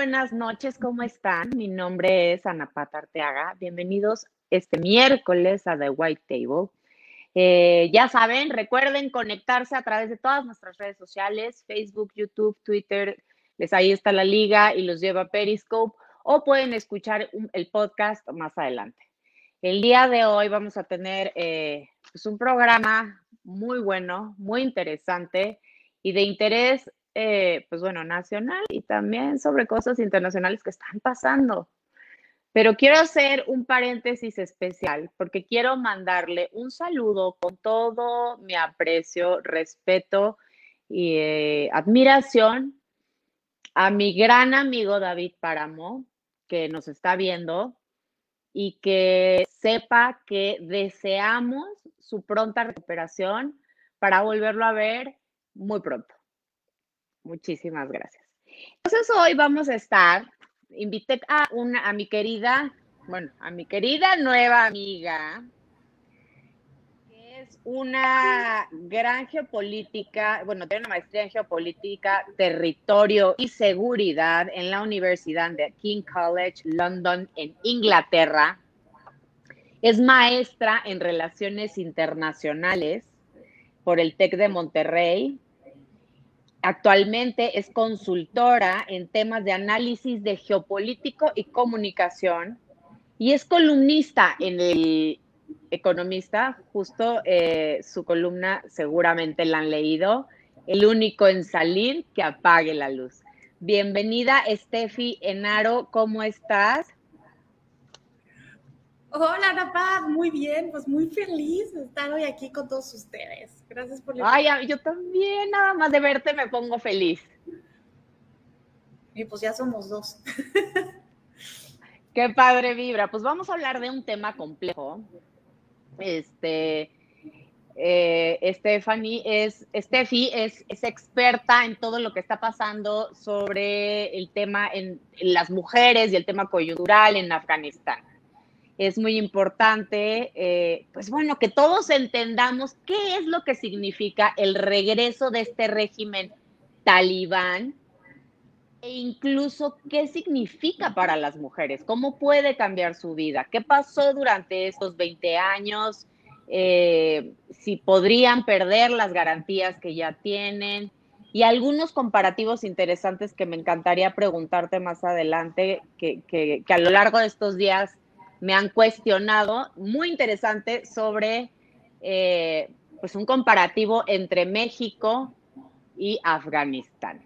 Buenas noches, ¿cómo están? Mi nombre es Ana Pata Arteaga. Bienvenidos este miércoles a The White Table. Eh, ya saben, recuerden conectarse a través de todas nuestras redes sociales, Facebook, YouTube, Twitter, les ahí está la liga y los lleva Periscope, o pueden escuchar el podcast más adelante. El día de hoy vamos a tener eh, pues un programa muy bueno, muy interesante y de interés eh, pues bueno, nacional y también sobre cosas internacionales que están pasando. Pero quiero hacer un paréntesis especial porque quiero mandarle un saludo con todo mi aprecio, respeto y eh, admiración a mi gran amigo David Páramo, que nos está viendo y que sepa que deseamos su pronta recuperación para volverlo a ver muy pronto. Muchísimas gracias. Entonces hoy vamos a estar, invité a, una, a mi querida, bueno, a mi querida nueva amiga, que es una gran geopolítica, bueno, tiene una maestría en geopolítica, territorio y seguridad en la Universidad de King College, London, en Inglaterra. Es maestra en relaciones internacionales por el TEC de Monterrey Actualmente es consultora en temas de análisis de geopolítico y comunicación y es columnista en el Economista. Justo eh, su columna seguramente la han leído. El único en salir que apague la luz. Bienvenida, Steffi Enaro, ¿cómo estás? Hola, Ana muy bien, pues muy feliz de estar hoy aquí con todos ustedes. Gracias por la Ay, yo también, nada más de verte me pongo feliz. Y pues ya somos dos. Qué padre vibra. Pues vamos a hablar de un tema complejo. Este, eh, Stephanie es, Steffi es, es, experta en todo lo que está pasando sobre el tema en las mujeres y el tema coyuntural en Afganistán es muy importante, eh, pues bueno, que todos entendamos qué es lo que significa el regreso de este régimen talibán e incluso qué significa para las mujeres, cómo puede cambiar su vida, qué pasó durante estos 20 años, eh, si podrían perder las garantías que ya tienen y algunos comparativos interesantes que me encantaría preguntarte más adelante, que, que a lo largo de estos días me han cuestionado, muy interesante, sobre eh, pues un comparativo entre México y Afganistán.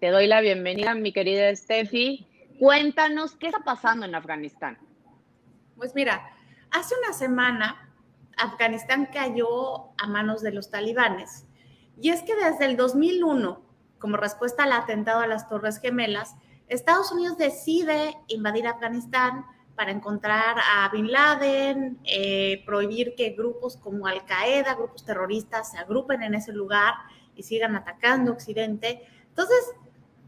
Te doy la bienvenida, mi querida Steffi. Cuéntanos qué está pasando en Afganistán. Pues mira, hace una semana Afganistán cayó a manos de los talibanes. Y es que desde el 2001, como respuesta al atentado a las Torres Gemelas, Estados Unidos decide invadir Afganistán para encontrar a Bin Laden, eh, prohibir que grupos como Al Qaeda, grupos terroristas, se agrupen en ese lugar y sigan atacando Occidente. Entonces,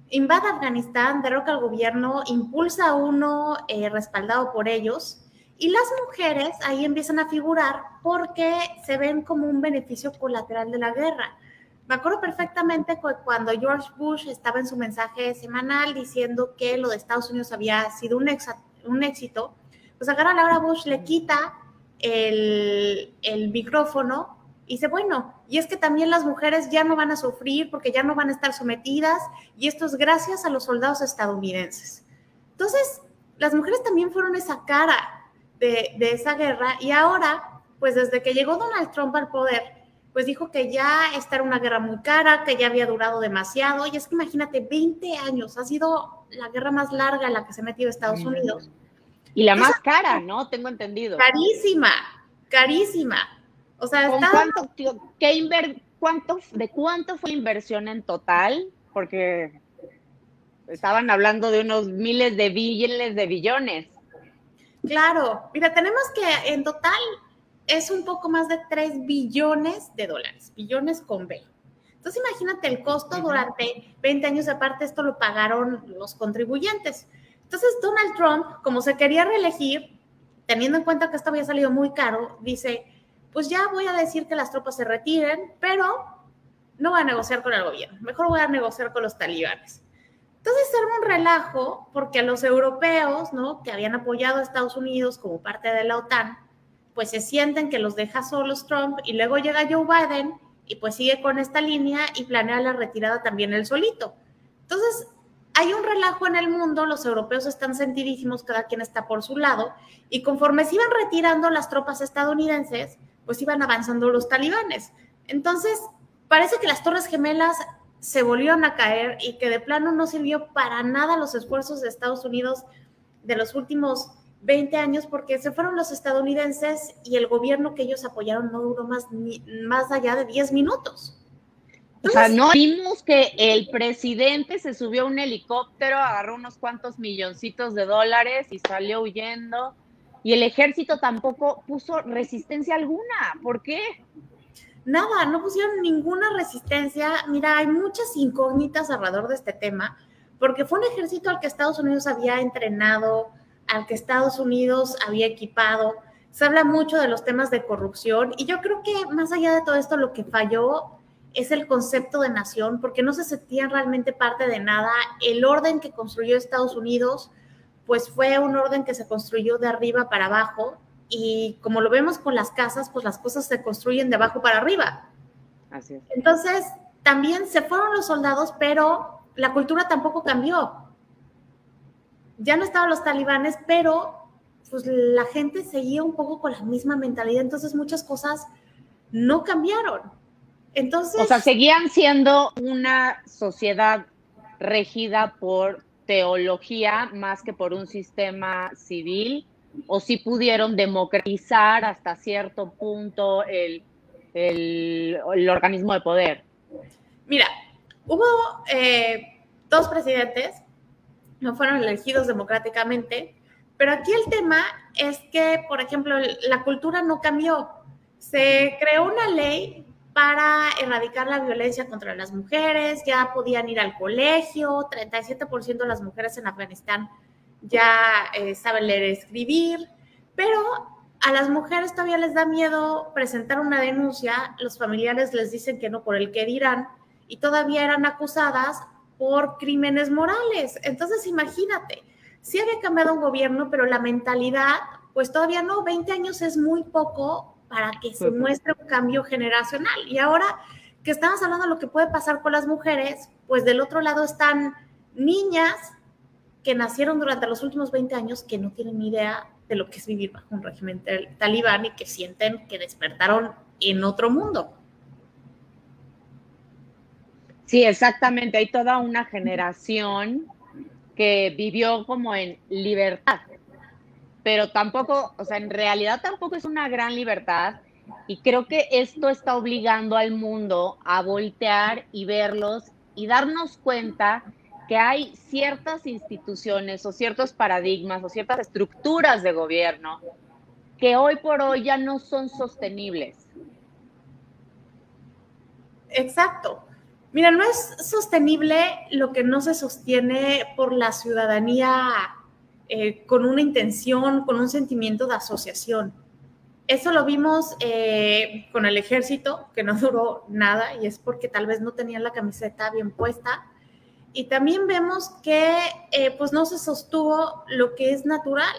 invade Afganistán, derroca al gobierno, impulsa a uno eh, respaldado por ellos y las mujeres ahí empiezan a figurar porque se ven como un beneficio colateral de la guerra. Me acuerdo perfectamente cuando George Bush estaba en su mensaje semanal diciendo que lo de Estados Unidos había sido un, un éxito, pues agarra a Laura Bush, le quita el, el micrófono y dice, bueno, y es que también las mujeres ya no van a sufrir porque ya no van a estar sometidas y esto es gracias a los soldados estadounidenses. Entonces, las mujeres también fueron esa cara de, de esa guerra y ahora, pues desde que llegó Donald Trump al poder, pues dijo que ya esta era una guerra muy cara, que ya había durado demasiado. Y es que imagínate, 20 años, ha sido la guerra más larga en la que se ha metido Estados Unidos. Y la más cara, ¿no? Tengo entendido. Carísima, carísima. O sea, cuánto, qué cuánto, ¿de cuánto fue inversión en total? Porque estaban hablando de unos miles de billones de billones. Claro, mira, tenemos que en total es un poco más de 3 billones de dólares, billones con B. Entonces imagínate el costo durante 20 años aparte, esto lo pagaron los contribuyentes. Entonces Donald Trump, como se quería reelegir, teniendo en cuenta que esto había salido muy caro, dice, pues ya voy a decir que las tropas se retiren, pero no voy a negociar con el gobierno, mejor voy a negociar con los talibanes. Entonces era un relajo porque a los europeos, ¿no? Que habían apoyado a Estados Unidos como parte de la OTAN, pues se sienten que los deja solos Trump y luego llega Joe Biden y pues sigue con esta línea y planea la retirada también él solito. Entonces, hay un relajo en el mundo, los europeos están sentidísimos, cada quien está por su lado, y conforme se iban retirando las tropas estadounidenses, pues iban avanzando los talibanes. Entonces, parece que las Torres Gemelas se volvieron a caer y que de plano no sirvió para nada los esfuerzos de Estados Unidos de los últimos 20 años porque se fueron los estadounidenses y el gobierno que ellos apoyaron no duró más, más allá de 10 minutos. o sea, no vimos que el presidente se subió a un helicóptero, agarró unos cuantos milloncitos de dólares y salió huyendo. Y el ejército tampoco puso resistencia alguna. ¿Por qué? Nada, no pusieron ninguna resistencia. Mira, hay muchas incógnitas alrededor de este tema, porque fue un ejército al que Estados Unidos había entrenado, al que Estados Unidos había equipado. Se habla mucho de los temas de corrupción y yo creo que más allá de todo esto, lo que falló es el concepto de nación, porque no se sentían realmente parte de nada. El orden que construyó Estados Unidos, pues fue un orden que se construyó de arriba para abajo y como lo vemos con las casas, pues las cosas se construyen de abajo para arriba. Así es. Entonces, también se fueron los soldados, pero la cultura tampoco cambió. Ya no estaban los talibanes, pero pues la gente seguía un poco con la misma mentalidad, entonces muchas cosas no cambiaron. Entonces, o sea, seguían siendo una sociedad regida por teología más que por un sistema civil o si pudieron democratizar hasta cierto punto el, organismo de poder? Mira, hubo eh, dos presidentes, no fueron elegidos democráticamente, pero aquí el tema es que, por ejemplo, la cultura no cambió. Se creó una ley para erradicar la violencia contra las mujeres, ya podían ir al colegio, 37% de las mujeres en Afganistán ya eh, saben leer y escribir, pero a las mujeres todavía les da miedo presentar una denuncia, los familiares les dicen que no por el que dirán y todavía eran acusadas por crímenes morales. Entonces, imagínate, sí había cambiado un gobierno, pero la mentalidad, pues todavía no, 20 años es muy poco para que se muestre un cambio generacional. Y ahora que estamos hablando de lo que puede pasar con las mujeres, pues del otro lado están niñas que nacieron durante los últimos 20 años que no tienen ni idea de lo que es vivir bajo un régimen talibán y que sienten que despertaron en otro mundo. Sí, exactamente. Hay toda una generación que vivió como en libertad, pero tampoco, o sea, en realidad tampoco es una gran libertad y creo que esto está obligando al mundo a voltear y verlos y darnos cuenta que hay ciertas instituciones o ciertos paradigmas o ciertas estructuras de gobierno que hoy por hoy ya no son sostenibles. Exacto. Mira, no es sostenible lo que no se sostiene por la ciudadanía eh, con una intención, con un sentimiento de asociación. Eso lo vimos eh, con el ejército, que no duró nada y es porque tal vez no tenían la camiseta bien puesta y también vemos que eh, pues no se sostuvo lo que es natural.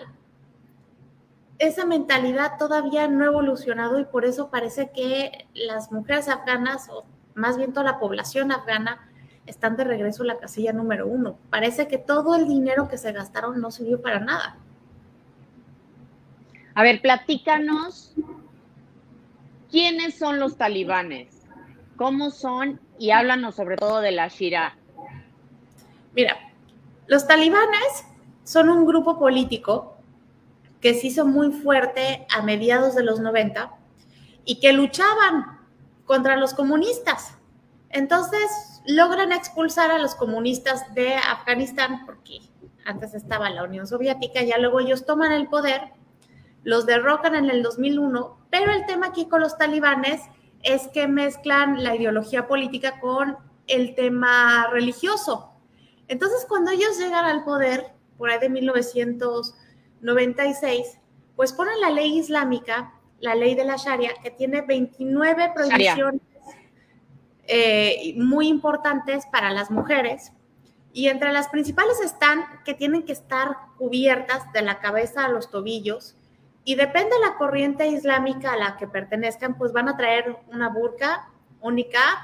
Esa mentalidad todavía no ha evolucionado y por eso parece que las mujeres afganas, o más bien toda la población afgana, están de regreso a la casilla número uno. Parece que todo el dinero que se gastaron no sirvió para nada. A ver, platícanos quiénes son los talibanes, cómo son y háblanos sobre todo de la Shira. Mira, los talibanes son un grupo político que se hizo muy fuerte a mediados de los 90 y que luchaban contra los comunistas. Entonces logran expulsar a los comunistas de Afganistán porque antes estaba la Unión Soviética, ya luego ellos toman el poder, los derrocan en el 2001, pero el tema aquí con los talibanes es que mezclan la ideología política con el tema religioso. Entonces, cuando ellos llegan al poder, por ahí de 1996, pues ponen la ley islámica, la ley de la Sharia, que tiene 29 prohibiciones eh, muy importantes para las mujeres. Y entre las principales están que tienen que estar cubiertas de la cabeza a los tobillos y depende de la corriente islámica a la que pertenezcan, pues van a traer una burka, un niqab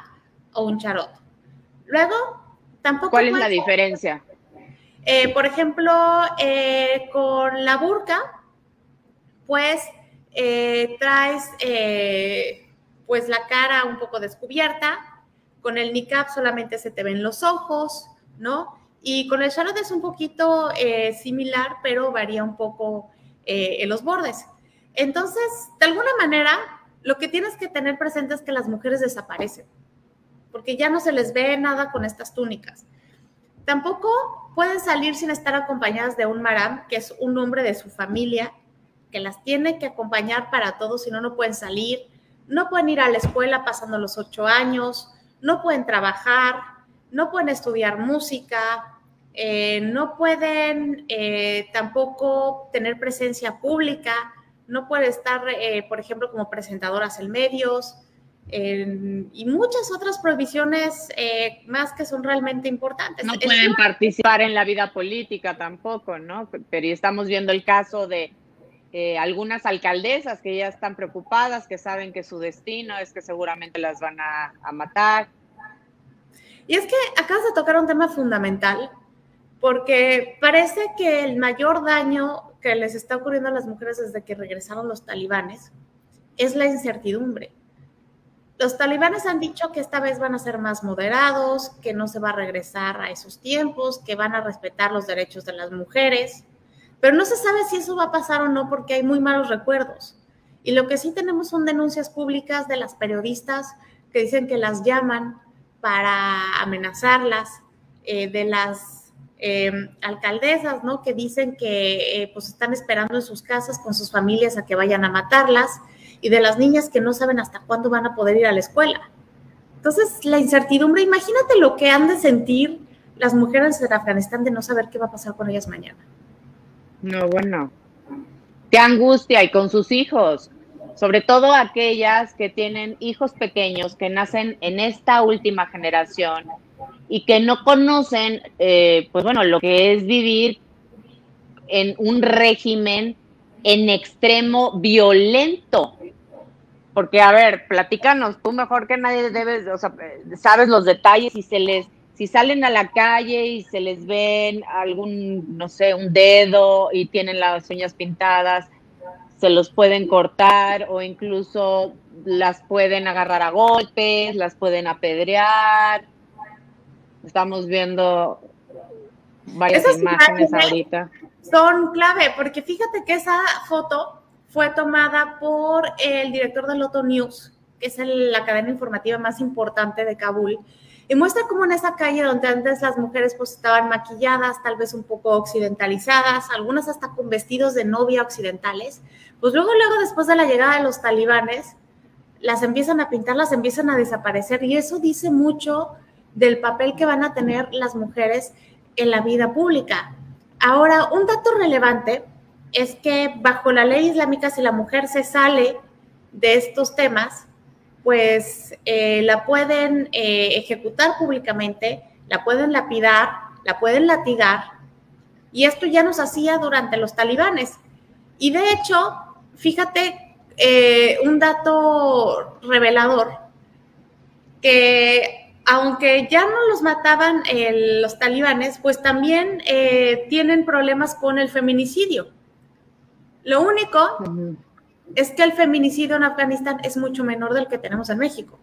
o un charot. Luego, tampoco... ¿Cuál es la diferencia? Eh, por ejemplo, eh, con la burka, pues eh, traes pues la cara un poco descubierta, con el niqab solamente se te ven los ojos, ¿no? Y con el charot es un poquito similar, pero varía un poco en los bordes. Entonces, de alguna manera, lo que tienes que tener presente es que las mujeres desaparecen, porque ya no se les ve nada con estas túnicas. Tampoco pueden salir sin estar acompañadas de un maram, que es un hombre de su familia, que las tiene que acompañar para todo, si no, no pueden salir. No pueden ir a la escuela pasando los ocho años, no pueden trabajar, no pueden estudiar música, eh, no pueden eh, tampoco tener presencia pública, no pueden estar, eh, por ejemplo, como presentadoras en medios, y muchas otras prohibiciones más que son realmente importantes. No pueden participar en la vida política tampoco, ¿no? Pero estamos viendo el caso de eh, algunas alcaldesas que ya están preocupadas, que saben que su destino es que seguramente las van a, a matar. Y es que acabas de tocar un tema fundamental, porque parece que el mayor daño que les está ocurriendo a las mujeres desde que regresaron los talibanes es la incertidumbre los talibanes han dicho que esta vez van a ser más moderados, que no se va a regresar a esos tiempos, que van a respetar los derechos de las mujeres, pero no se sabe si eso va a pasar o no porque hay muy malos recuerdos. Y lo que sí tenemos son denuncias públicas de las periodistas que dicen que las llaman para amenazarlas, eh, de las em, alcaldesas, ¿no? Que dicen que eh, pues están esperando en sus casas con sus familias a que vayan a matarlas y de las niñas que no saben hasta cuándo van a poder ir a la escuela. Entonces, la incertidumbre, imagínate lo que han de sentir las mujeres en Afganistán de no saber qué va a pasar con ellas mañana. No, bueno, qué angustia y con sus hijos, sobre todo aquellas que tienen hijos pequeños que nacen en esta última generación y que no conocen, eh, pues bueno, lo que es vivir en un régimen en extremo violento. Porque, a ver, platícanos, tú mejor que nadie debes, o sea, sabes los detalles y se les, si salen a la calle y se les ven algún, no sé, un dedo y tienen las uñas pintadas, se los pueden cortar o incluso las pueden agarrar a golpes, las pueden apedrear. Estamos viendo varias imágenes ahorita son clave, porque fíjate que esa foto fue tomada por el director de Loto News, que es la cadena informativa más importante de Kabul, y muestra cómo en esa calle donde antes las mujeres pues estaban maquilladas, tal vez un poco occidentalizadas, algunas hasta con vestidos de novia occidentales, pues luego, luego después de la llegada de los talibanes, las empiezan a pintar, las empiezan a desaparecer, y eso dice mucho del papel que van a tener las mujeres en la vida pública. Ahora, un dato relevante es que bajo la ley islámica, si la mujer se sale de estos temas, pues eh, la pueden eh, ejecutar públicamente, la pueden lapidar, la pueden latigar, y esto ya nos hacía durante los talibanes. Y de hecho, fíjate eh, un dato revelador, que aunque ya no los mataban los talibanes, pues también tienen problemas con el feminicidio. Lo único es que el feminicidio en Afganistán es mucho menor del que tenemos en México.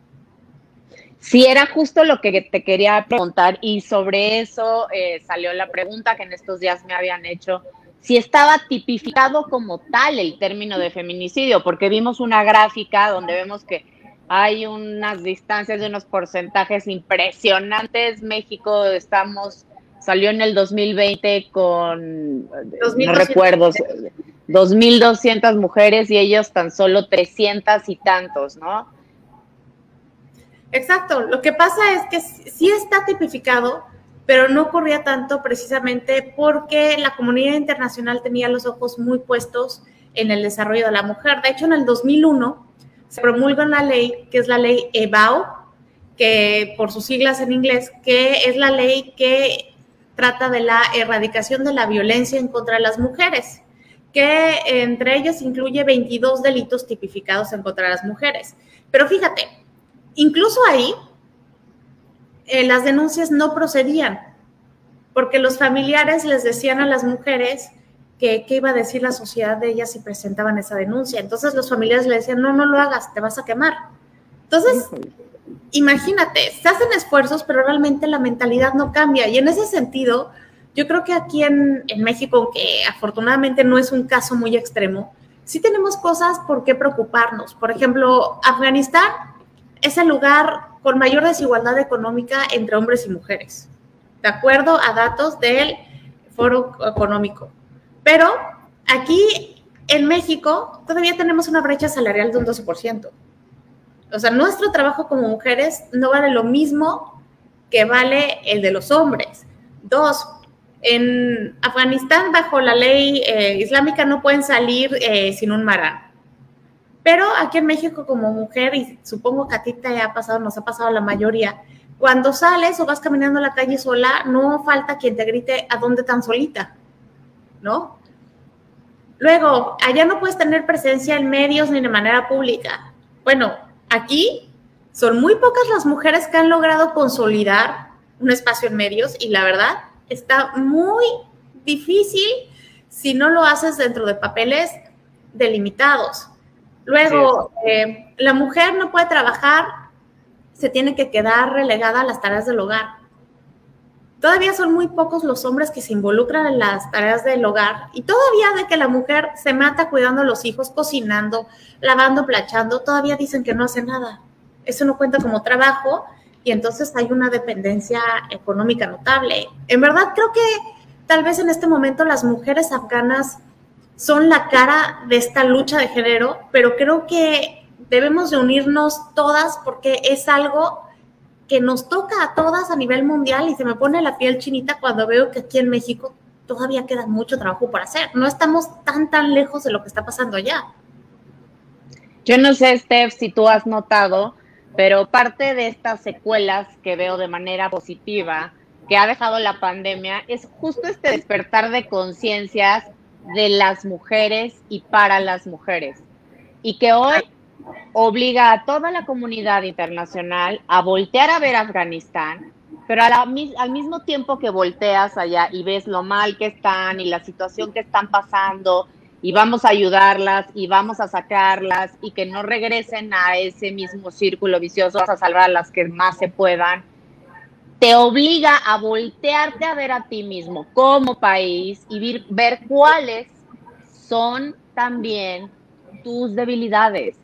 Sí, era justo lo que te quería preguntar y sobre eso eh, salió la pregunta que en estos días me habían hecho, si estaba tipificado como tal el término de feminicidio, porque vimos una gráfica donde vemos que hay unas distancias de unos porcentajes impresionantes. México estamos, salió en el 2020 con, no recuerdo, 2.200 mujeres y ellos tan solo 300 y tantos, ¿no? Exacto, lo que pasa es que sí está tipificado, pero no ocurría tanto precisamente porque la comunidad internacional tenía los ojos muy puestos en el desarrollo de la mujer. De hecho, en el 2001 se promulga una ley que es la ley EBAO, que por sus siglas en inglés, que es la ley que trata de la erradicación de la violencia en contra de las mujeres, que entre ellas incluye 22 delitos tipificados en contra de las mujeres. Pero fíjate, incluso ahí eh, las denuncias no procedían, porque los familiares les decían a las mujeres que qué iba a decir la sociedad de ellas si presentaban esa denuncia. Entonces los familiares le decían, no, no lo hagas, te vas a quemar. Entonces, imagínate, se hacen esfuerzos, pero realmente la mentalidad no cambia. Y en ese sentido, yo creo que aquí en, México, que afortunadamente no es un caso muy extremo, sí tenemos cosas por qué preocuparnos. Por ejemplo, Afganistán es el lugar con mayor desigualdad económica entre hombres y mujeres, de acuerdo a datos del Foro Económico. Pero aquí en México todavía tenemos una brecha salarial de un 12%. O sea, nuestro trabajo como mujeres no vale lo mismo que vale el de los hombres. Dos, en Afganistán, bajo la ley eh, islámica, no pueden salir eh, sin un marán. Pero aquí en México, como mujer, y supongo que a ti te ha pasado, nos ha pasado la mayoría, cuando sales o vas caminando a la calle sola, no falta quien te grite a dónde tan solita, ¿no? Luego, allá no puedes tener presencia en medios ni de manera pública. Bueno, aquí son muy pocas las mujeres que han logrado consolidar un espacio en medios y la verdad está muy difícil si no lo haces dentro de papeles delimitados. Luego, eh, la mujer no puede trabajar, se tiene que quedar relegada a las tareas del hogar. Todavía son muy pocos los hombres que se involucran en las tareas del hogar y todavía de que la mujer se mata cuidando a los hijos, cocinando, lavando, planchando, todavía dicen que no hace nada. Eso no cuenta como trabajo y entonces hay una dependencia económica notable. En verdad creo que tal vez en este momento las mujeres afganas son la cara de esta lucha de género, pero creo que debemos de unirnos todas porque es algo que nos toca a todas a nivel mundial y se me pone la piel chinita cuando veo que aquí en México todavía queda mucho trabajo por hacer. No estamos tan, tan lejos de lo que está pasando allá. Yo no sé, Steph, si tú has notado, pero parte de estas secuelas que veo de manera positiva que ha dejado la pandemia es justo este despertar de conciencias de las mujeres y para las mujeres. Y que hoy obliga a toda la comunidad internacional a voltear a ver Afganistán, pero al mismo tiempo que volteas allá y ves lo mal que están y la situación que están pasando y vamos a ayudarlas y vamos a sacarlas y que no regresen a ese mismo círculo vicioso, a salvar a las que más se puedan, te obliga a voltearte a ver a ti mismo como país y ver cuáles son también tus debilidades.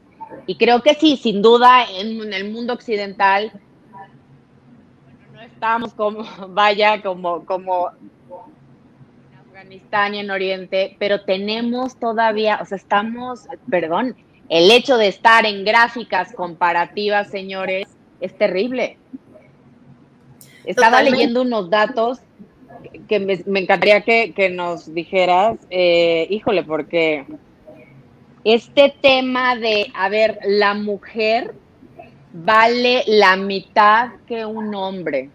Y creo que sí, sin duda, en, el mundo occidental no estamos como, vaya, como, como Afganistán y en Oriente, pero tenemos todavía, o sea, estamos, perdón, el hecho de estar en gráficas comparativas, señores, es terrible. Estaba leyendo unos datos que me, encantaría que, que, nos dijeras, eh, híjole, porque este tema de, a ver, la mujer vale la mitad que un hombre.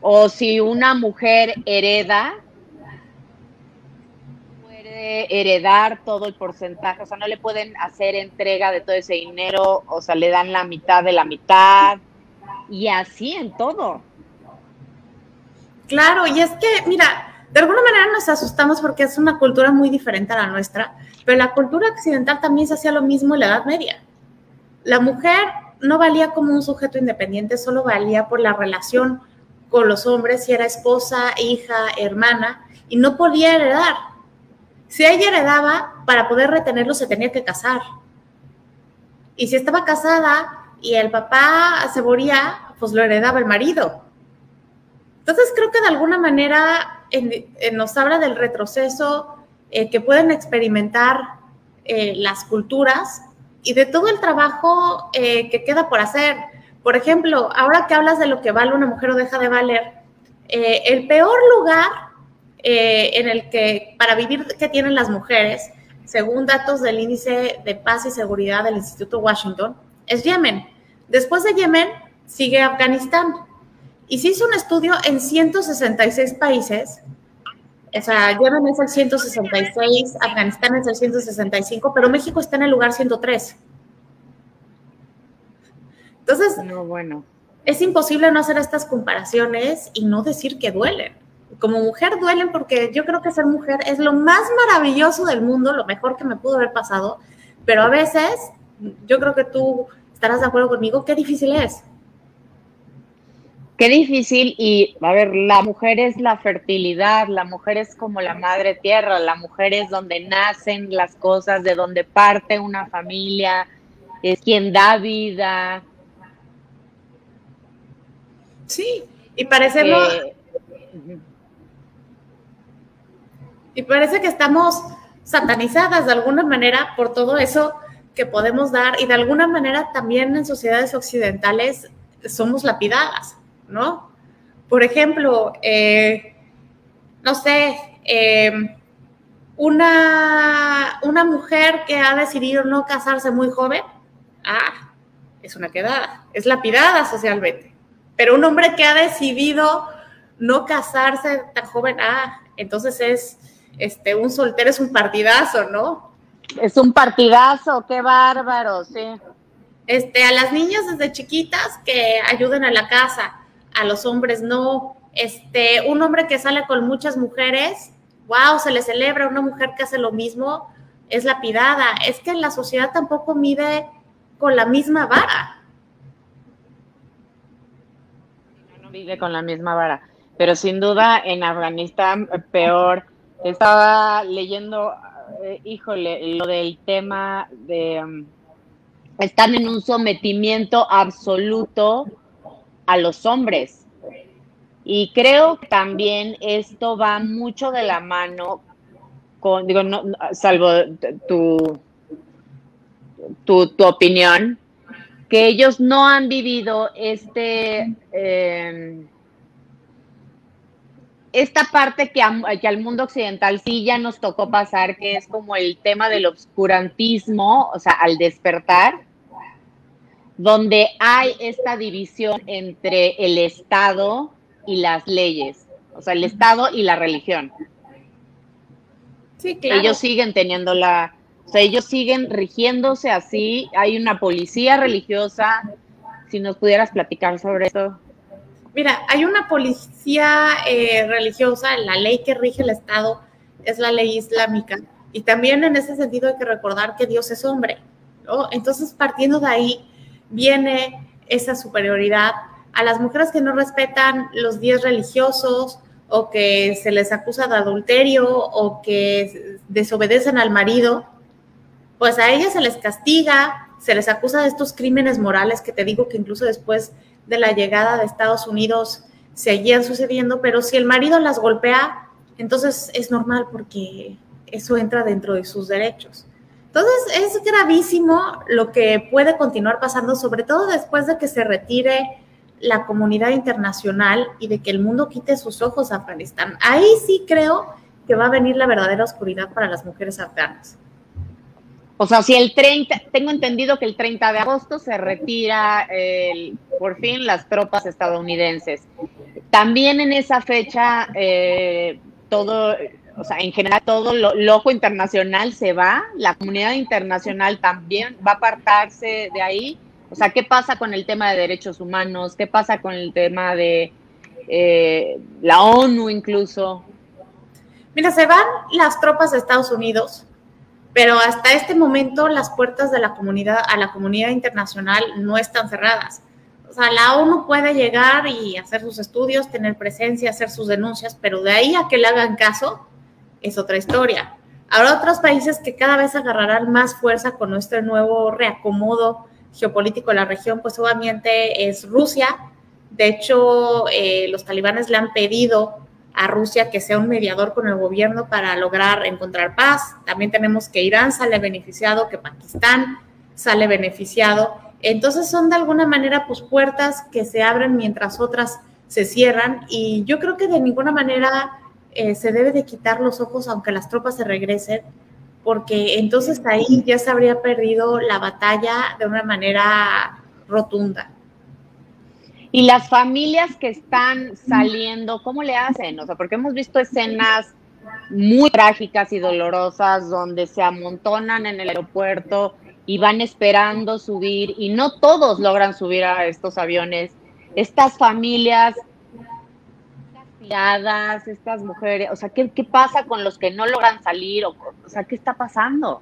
O si una mujer hereda, puede heredar todo el porcentaje, o sea, no le pueden hacer entrega de todo ese dinero, o sea, le dan la mitad de la mitad, y así en todo. Claro, y es que, mira, de alguna manera nos asustamos porque es una cultura muy diferente a la nuestra, pero la cultura occidental también se hacía lo mismo en la Edad Media. La mujer no valía como un sujeto independiente, solo valía por la relación con los hombres, si era esposa, hija, hermana, y no podía heredar. Si ella heredaba, para poder retenerlo se tenía que casar. Y si estaba casada y el papá se moría, pues lo heredaba el marido. Entonces creo que de alguna manera nos habla del retroceso eh, que pueden experimentar eh, las culturas y de todo el trabajo eh, que queda por hacer. Por ejemplo, ahora que hablas de lo que vale una mujer o deja de valer, el peor lugar en el que para vivir que tienen las mujeres, según datos del índice de paz y seguridad del Instituto Washington, es Yemen. Después de Yemen sigue Afganistán. Y se hizo un estudio en 166 países. O sea, Yemen es el 166, Afganistán es el 165, pero México está en el lugar 103. Entonces, no, bueno. es imposible no hacer estas comparaciones y no decir que duelen. Como mujer duelen porque yo creo que ser mujer es lo más maravilloso del mundo, lo mejor que me pudo haber pasado, pero a veces, yo creo que tú estarás de acuerdo conmigo, qué difícil es. Qué difícil y, a ver, la mujer es la fertilidad, la mujer es como la madre tierra, la mujer es donde nacen las cosas, de donde parte una familia, es quien da vida, Sí, y parece eh, y parece que estamos satanizadas de alguna manera por todo eso que podemos dar y de alguna manera también en sociedades occidentales somos lapidadas, ¿no? Por ejemplo, eh, no sé, eh, una, una mujer que ha decidido no casarse muy joven, ah, es una quedada, es lapidada socialmente. Pero un hombre que ha decidido no casarse tan joven, ah, entonces es este un soltero, es un partidazo, ¿no? Es un partidazo, qué bárbaro, sí. Este, a las niñas desde chiquitas que ayuden a la casa, a los hombres no. Este, un hombre que sale con muchas mujeres, wow, se le celebra, una mujer que hace lo mismo, es lapidada. Es que la sociedad tampoco mide con la misma vara. Vive con la misma vara. Pero sin duda en Afganistán peor. Estaba leyendo, eh, híjole, lo del tema de... Um, están en un sometimiento absoluto a los hombres. Y creo que también esto va mucho de la mano con, digo, no, salvo tu, tu, tu opinión, que ellos no han vivido este, eh, esta parte que, que, al mundo occidental sí ya nos tocó pasar, que es como el tema del obscurantismo, o sea, al despertar, donde hay esta división entre el Estado y las leyes, o sea, el Estado y la religión. Sí, claro. Ellos siguen teniendo la, o sea, ellos siguen rigiéndose así. Hay una policía religiosa. Si nos pudieras platicar sobre eso. Mira, hay una policía eh, religiosa, la ley que rige el Estado es la ley islámica. Y también en ese sentido hay que recordar que Dios es hombre. ¿no? Entonces, partiendo de ahí, viene esa superioridad a las mujeres que no respetan los días religiosos o que se les acusa de adulterio o que desobedecen al marido, pues a ellas se les castiga, se les acusa de estos crímenes morales que te digo que incluso después de la llegada de Estados Unidos seguían sucediendo, pero si el marido las golpea, entonces es normal porque eso entra dentro de sus derechos. Entonces es gravísimo lo que puede continuar pasando, sobre todo después de que se retire la comunidad internacional y de que el mundo quite sus ojos a Afganistán. Ahí sí creo que va a venir la verdadera oscuridad para las mujeres afganas. O sea, si el 30, tengo entendido que el 30 de agosto se retira el, por fin las tropas estadounidenses. También en esa fecha, eh, todo, o sea, en general todo lo, loco internacional se va, la comunidad internacional también va a apartarse de ahí. O sea, ¿qué pasa con el tema de derechos humanos? ¿Qué pasa con el tema de eh, la ONU incluso? Mira, se van las tropas de Estados Unidos, pero hasta este momento las puertas de la comunidad a la comunidad internacional no están cerradas. O sea, la ONU puede llegar y hacer sus estudios, tener presencia, hacer sus denuncias, pero de ahí a que le hagan caso es otra historia. Habrá otros países que cada vez agarrarán más fuerza con nuestro nuevo reacomodo geopolítico en la región, pues obviamente es Rusia. De hecho, eh, los talibanes le han pedido a Rusia que sea un mediador con el gobierno para lograr encontrar paz. También tenemos que Irán sale beneficiado, que Pakistán sale beneficiado. Entonces son de alguna manera pues puertas que se abren mientras otras se cierran y yo creo que de ninguna manera eh, se debe de quitar los ojos aunque las tropas se regresen, porque entonces ahí ya se habría perdido la batalla de una manera rotunda. Y las familias que están saliendo, ¿cómo le hacen? O sea, porque hemos visto escenas muy trágicas y dolorosas donde se amontonan en el aeropuerto y van esperando subir y no todos logran subir a estos aviones. Estas familias castigadas, estas mujeres, o sea, ¿qué, ¿qué, pasa con los que no logran salir? O sea, ¿qué está pasando?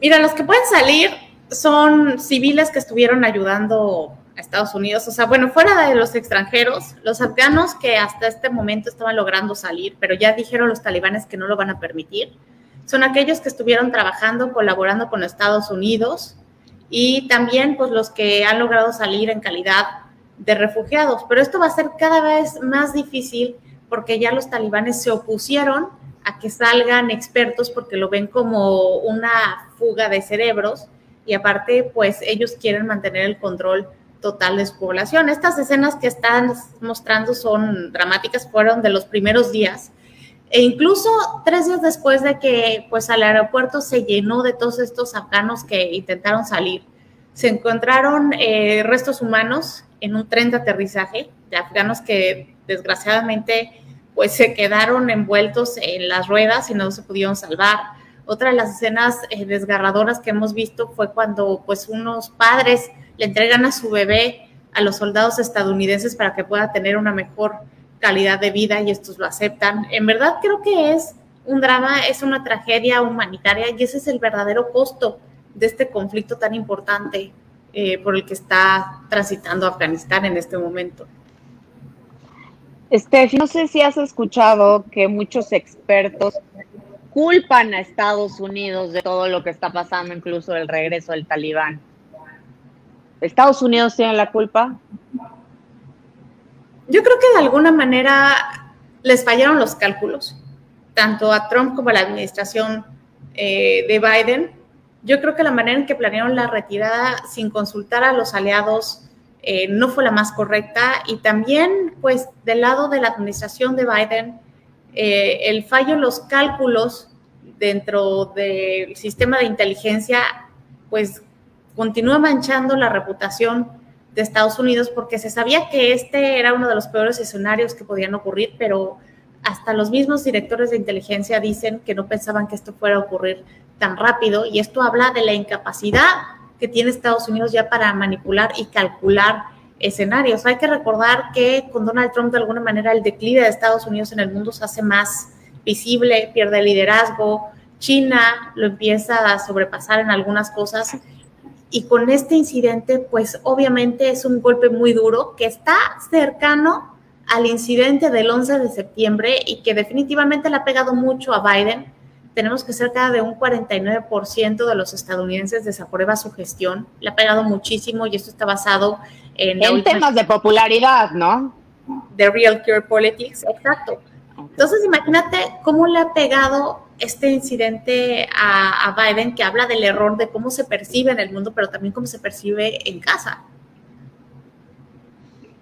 Mira, los que pueden salir son civiles que estuvieron ayudando a Estados Unidos. O sea, bueno, fuera de los extranjeros, los afganos que hasta este momento estaban logrando salir, pero ya dijeron los talibanes que no lo van a permitir, son aquellos que estuvieron trabajando, colaborando con Estados Unidos y también pues los que han logrado salir en calidad de refugiados. Pero esto va a ser cada vez más difícil porque ya los talibanes se opusieron a que salgan expertos porque lo ven como una fuga de cerebros y aparte pues ellos quieren mantener el control total de su población. Estas escenas que están mostrando son dramáticas, fueron de los primeros días. E incluso tres días después de que pues al aeropuerto se llenó de todos estos afganos que intentaron salir, se encontraron eh, restos humanos en un tren de aterrizaje de afganos que desgraciadamente pues se quedaron envueltos en las ruedas y no se pudieron salvar. Otra de las escenas eh, desgarradoras que hemos visto fue cuando pues unos padres le entregan a su bebé a los soldados estadounidenses para que pueda tener una mejor calidad de vida y estos lo aceptan. En verdad creo que es un drama, es una tragedia humanitaria y ese es el verdadero costo de este conflicto tan importante eh, por el que está transitando Afganistán en este momento. Steph, no sé si has escuchado que muchos expertos culpan a Estados Unidos de todo lo que está pasando, incluso el regreso del talibán. ¿Estados Unidos tiene la culpa? Yo creo que de alguna manera les fallaron los cálculos, tanto a Trump como a la administración eh, de Biden. Yo creo que la manera en que planearon la retirada sin consultar a los aliados eh, no fue la más correcta y también, pues, del lado de la administración de Biden, eh, el fallo en los cálculos dentro del sistema de inteligencia, pues continúa manchando la reputación de Estados Unidos porque se sabía que este era uno de los peores escenarios que podían ocurrir, pero hasta los mismos directores de inteligencia dicen que no pensaban que esto fuera a ocurrir tan rápido y esto habla de la incapacidad que tiene Estados Unidos ya para manipular y calcular escenarios. Hay que recordar que con Donald Trump de alguna manera el declive de Estados Unidos en el mundo se hace más visible, pierde liderazgo, China lo empieza a sobrepasar en algunas cosas y con este incidente, pues obviamente es un golpe muy duro que está cercano al incidente del 11 de septiembre y que definitivamente le ha pegado mucho a Biden. Tenemos que cerca de un 49% de los estadounidenses desaprueba su gestión. Le ha pegado muchísimo y esto está basado en... En temas de popularidad, ¿no? De Real Cure Politics, exacto. Entonces, imagínate cómo le ha pegado este incidente a, Biden que habla del error de cómo se percibe en el mundo, pero también cómo se percibe en casa.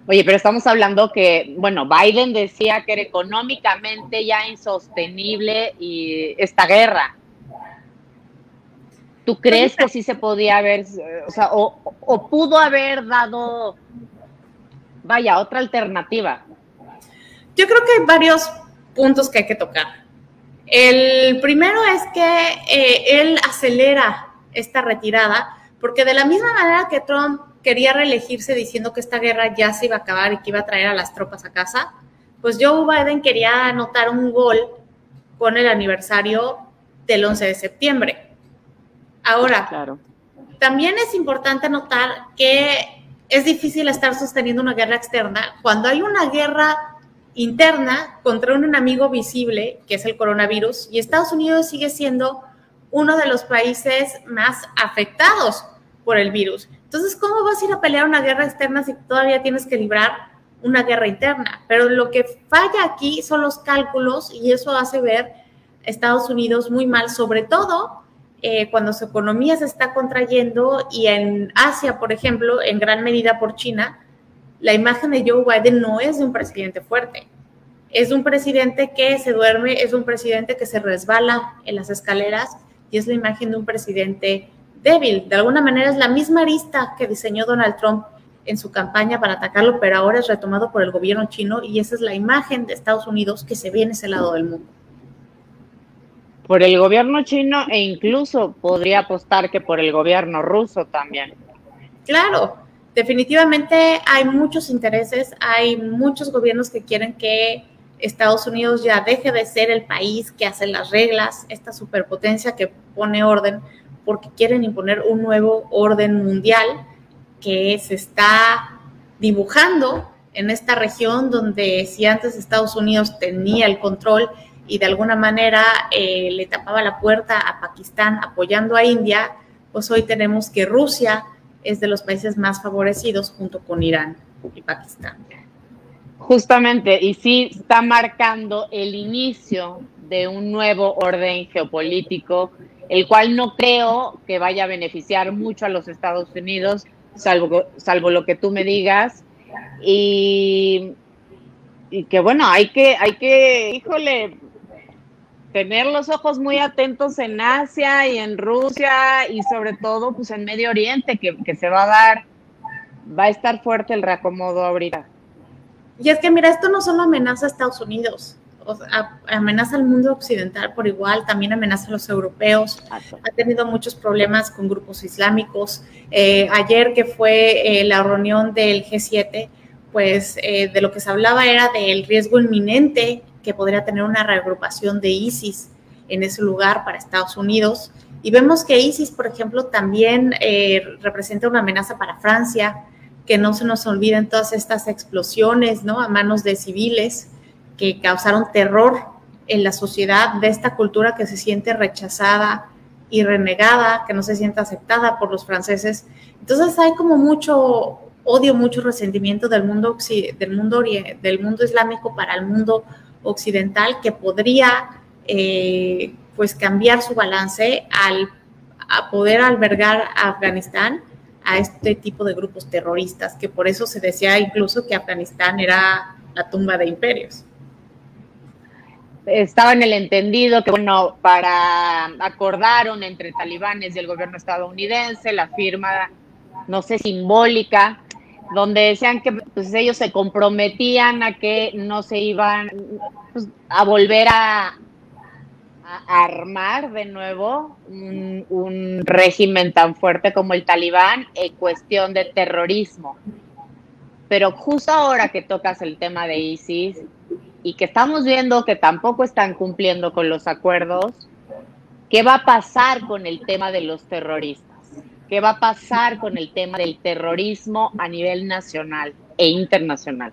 Oye, pero estamos hablando que, bueno, Biden decía que era económicamente ya insostenible y esta guerra. ¿Tú crees que sí se podía haber, o sea, o, o pudo haber dado, vaya, otra alternativa? Yo creo que hay varios puntos que hay que tocar. El primero es que eh, él acelera esta retirada, porque de la misma manera que Trump quería reelegirse diciendo que esta guerra ya se iba a acabar y que iba a traer a las tropas a casa, pues Joe Biden quería anotar un gol con el aniversario del 11 de septiembre. Ahora, claro. también es importante notar que es difícil estar sosteniendo una guerra externa cuando hay una guerra interna contra un enemigo visible, que es el coronavirus, y Estados Unidos sigue siendo uno de los países más afectados por el virus. Entonces, ¿cómo vas a ir a pelear una guerra externa si todavía tienes que librar una guerra interna? Pero lo que falla aquí son los cálculos y eso hace ver a Estados Unidos muy mal, sobre todo eh, cuando su economía se está contrayendo y en Asia, por ejemplo, en gran medida por China, la imagen de Joe Biden no es de un presidente fuerte, es un presidente que se duerme, es un presidente que se resbala en las escaleras y es la imagen de un presidente débil. De alguna manera es la misma arista que diseñó Donald Trump en su campaña para atacarlo, pero ahora es retomado por el gobierno chino y esa es la imagen de Estados Unidos que se ve en ese lado del mundo. Por el gobierno chino e incluso podría apostar que por el gobierno ruso también. Claro, definitivamente hay muchos intereses, hay muchos gobiernos que quieren que Estados Unidos ya deje de ser el país que hace las reglas, esta superpotencia que pone orden, porque quieren imponer un nuevo orden mundial que se está dibujando en esta región donde si antes Estados Unidos tenía el control y de alguna manera eh, le tapaba la puerta a Pakistán apoyando a India, pues hoy tenemos que Rusia es de los países más favorecidos junto con Irán y Pakistán. Justamente, y sí está marcando el inicio de un nuevo orden geopolítico, el cual no creo que vaya a beneficiar mucho a los Estados Unidos, salvo, salvo lo que tú me digas. Y, y que bueno, hay que, hay que, híjole, tener los ojos muy atentos en Asia y en Rusia y sobre todo pues en Medio Oriente, que, que se va a dar, va a estar fuerte el reacomodo ahorita. Y es que, mira, esto no solo amenaza a Estados Unidos, amenaza al mundo occidental por igual, también amenaza a los europeos. Ha tenido muchos problemas con grupos islámicos. Eh, ayer que fue eh, la reunión del G7, pues eh, de lo que se hablaba era del riesgo inminente que podría tener una reagrupación de ISIS en ese lugar para Estados Unidos. Y vemos que ISIS, por ejemplo, también representa una amenaza para Francia que no se nos olviden todas estas explosiones, ¿no? A manos de civiles que causaron terror en la sociedad de esta cultura que se siente rechazada y renegada, que no se siente aceptada por los franceses. Entonces hay como mucho odio, mucho resentimiento del mundo, del mundo, del mundo islámico para el mundo occidental que podría eh, pues cambiar su balance al a poder albergar a Afganistán a este tipo de grupos terroristas, que por eso se decía incluso que Afganistán era la tumba de imperios. Estaba en el entendido que, bueno, para acordaron entre talibanes y el gobierno estadounidense la firma, no sé, simbólica, donde decían que pues, ellos se comprometían a que no se iban pues, a volver a, armar de nuevo un, régimen tan fuerte como el talibán en cuestión de terrorismo. Pero justo ahora que tocas el tema de ISIS y que estamos viendo que tampoco están cumpliendo con los acuerdos, ¿qué va a pasar con el tema de los terroristas? ¿Qué va a pasar con el tema del terrorismo a nivel nacional e internacional?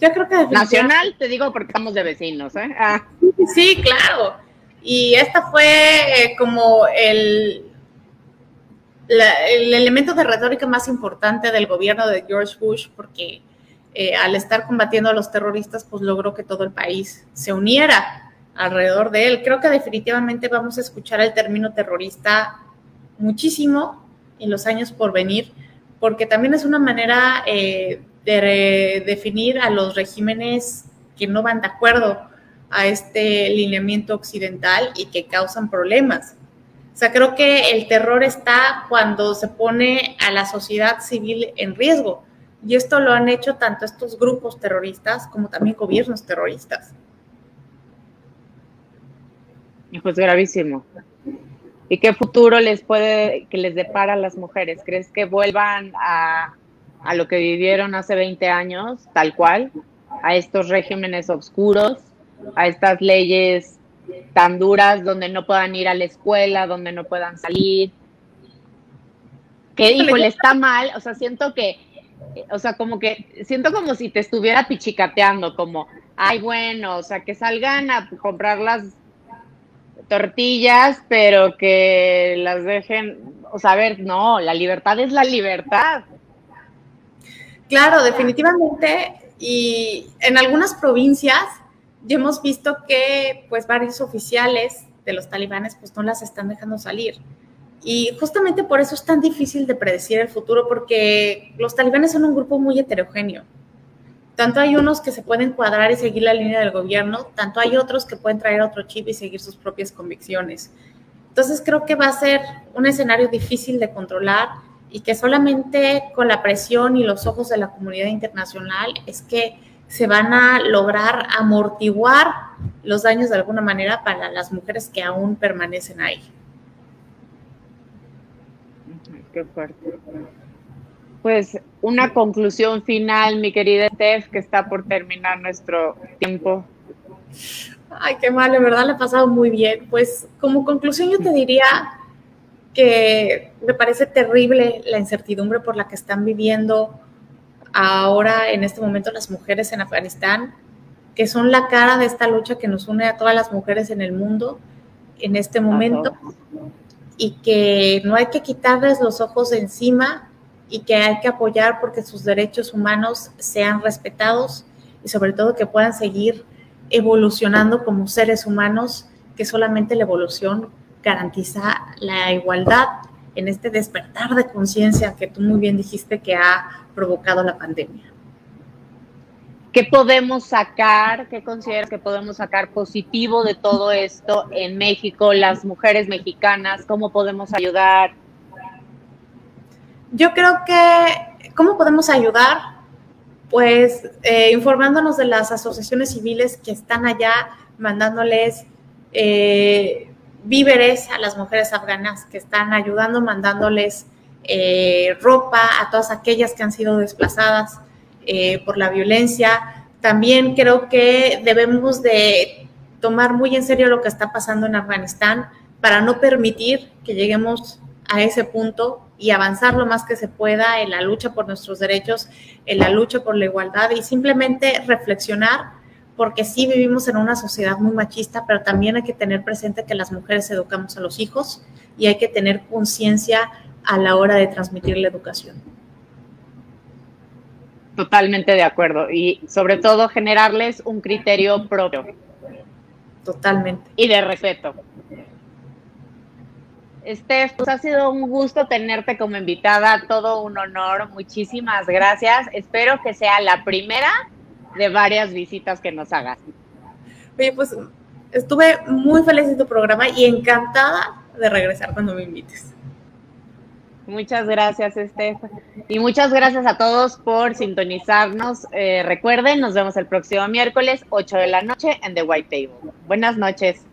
Yo creo que nacional, te digo porque estamos de vecinos, ¿eh? Ah. Sí, claro. Y esta fue eh, como el, el elemento de retórica más importante del gobierno de George Bush, porque eh, al estar combatiendo a los terroristas, pues logró que todo el país se uniera alrededor de él. Creo que definitivamente vamos a escuchar el término terrorista muchísimo en los años por venir, porque también es una manera eh, de definir a los regímenes que no van de acuerdo a este lineamiento occidental y que causan problemas. O sea, creo que el terror está cuando se pone a la sociedad civil en riesgo. Y esto lo han hecho tanto estos grupos terroristas como también gobiernos terroristas. Pues gravísimo. ¿Y qué futuro les puede, que les depara a las mujeres? ¿Crees que vuelvan a, a lo que vivieron hace 20 años, tal cual, a estos regímenes oscuros, a estas leyes tan duras donde no puedan ir a la escuela, donde no puedan salir. Que, híjole, está mal, o sea, siento que, o sea, como que, siento como si te estuviera pichicateando, como, ay, bueno, o sea, que salgan a comprar las tortillas, pero que las dejen, o sea, a ver, no, la libertad es la libertad. Claro, definitivamente, y en algunas provincias ya hemos visto que pues varios oficiales de los talibanes pues no las están dejando salir. Y justamente por eso es tan difícil de predecir el futuro, porque los talibanes son un grupo muy heterogéneo. Tanto hay unos que se pueden cuadrar y seguir la línea del gobierno, tanto hay otros que pueden traer otro chip y seguir sus propias convicciones. Entonces creo que va a ser un escenario difícil de controlar y que solamente con la presión y los ojos de la comunidad internacional es que se van a lograr amortiguar los daños de alguna manera para las mujeres que aún permanecen ahí. Qué fuerte. Pues una conclusión final, mi querida Steph, que está por terminar nuestro tiempo. Ay, qué mal, de verdad le ha pasado muy bien. Pues como conclusión yo te diría que me parece terrible la incertidumbre por la que están viviendo ahora en este momento las mujeres en Afganistán, que son la cara de esta lucha que nos une a todas las mujeres en el mundo en este momento y que no hay que quitarles los ojos de encima y que hay que apoyar porque sus derechos humanos sean respetados y sobre todo que puedan seguir evolucionando como seres humanos, que solamente la evolución garantiza la igualdad en este despertar de conciencia que tú muy bien dijiste que ha provocado la pandemia. ¿Qué podemos sacar, qué consideras que podemos sacar positivo de todo esto en México, las mujeres mexicanas? ¿Cómo podemos ayudar? Yo creo que, ¿cómo podemos ayudar? Pues eh, informándonos de las asociaciones civiles que están allá, mandándoles eh, víveres a las mujeres afganas que están ayudando, mandándoles eh, ropa a todas aquellas que han sido desplazadas eh, por la violencia. También creo que debemos de tomar muy en serio lo que está pasando en Afganistán para no permitir que lleguemos a ese punto y avanzar lo más que se pueda en la lucha por nuestros derechos, en la lucha por la igualdad y simplemente reflexionar porque sí vivimos en una sociedad muy machista, pero también hay que tener presente que las mujeres educamos a los hijos y hay que tener conciencia a la hora de transmitir la educación. Totalmente de acuerdo. Y sobre todo generarles un criterio propio. Totalmente. Y de respeto. Steph, pues ha sido un gusto tenerte como invitada, todo un honor, muchísimas gracias. Espero que sea la primera de varias visitas que nos hagas. Oye, pues estuve muy feliz de tu programa y encantada de regresar cuando me invites. Muchas gracias, Estef. Y muchas gracias a todos por sintonizarnos. Eh, recuerden, nos vemos el próximo miércoles, 8 de la noche, en The White Table. Buenas noches.